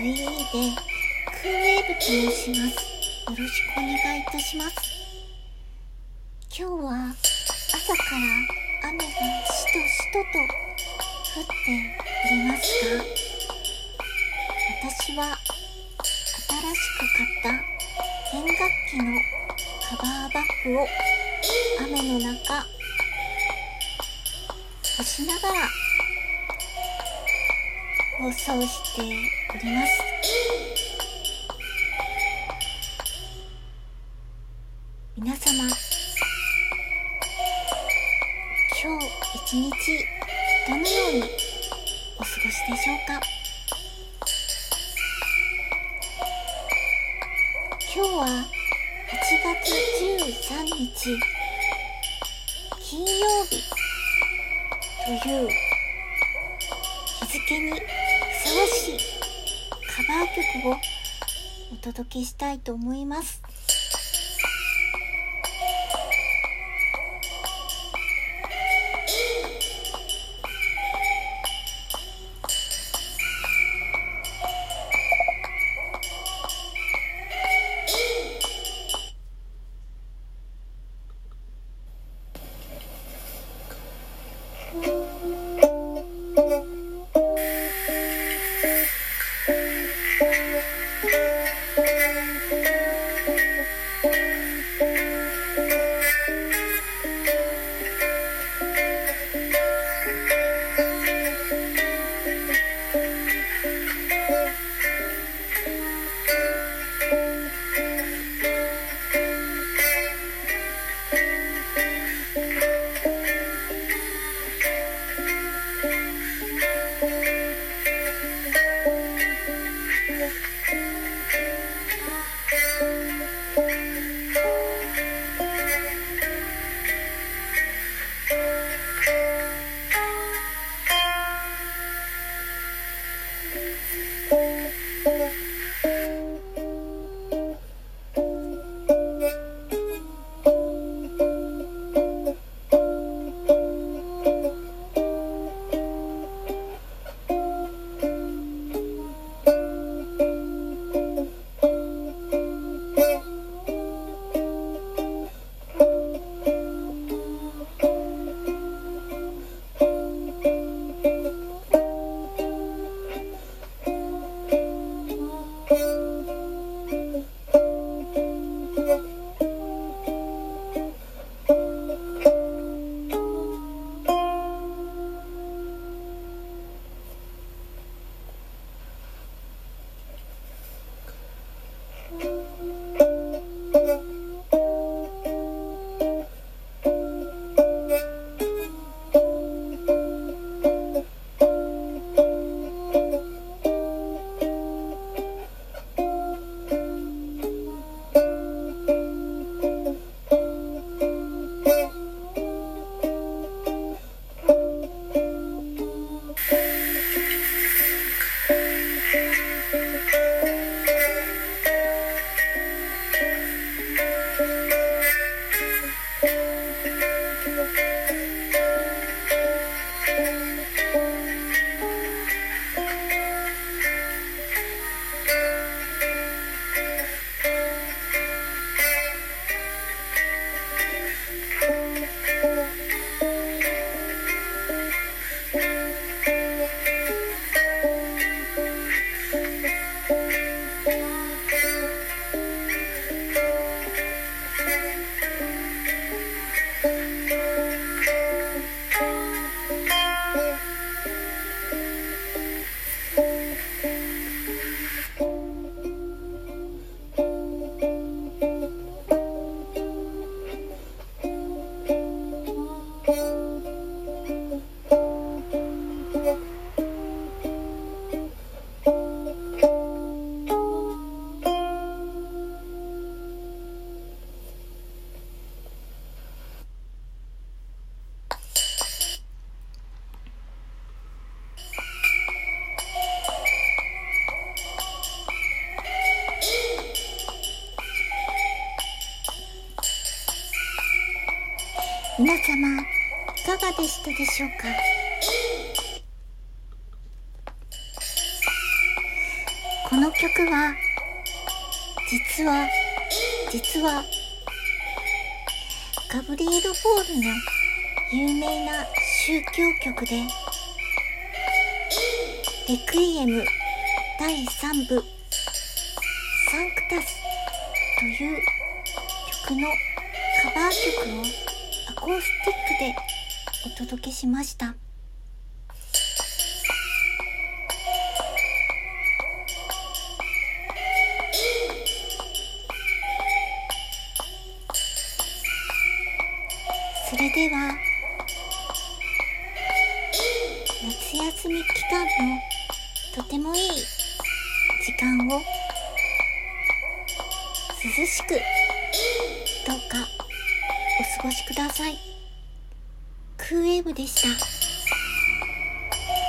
VE でクーウェーブと申します。よろしくお願いいたします。今日は朝から雨がしとしとと降っておりますが私は新しく買った弦楽器のカバーバッグを雨の中干しながら放送しております。皆様今日一日どのようにお過ごしでしょうか？今日は8月13日金曜日という日付にをお届けしたいと思います。皆様いかがでしたでしょうか？この曲は実は実はガブリエル・フォールの有名な宗教曲でレクイエム第3部サンクタスという曲のカバー曲をコースティックでお届けしました。それでは夏休み期間のとてもいい時間を涼しくどうかお過ごしください。クーウェーブでした。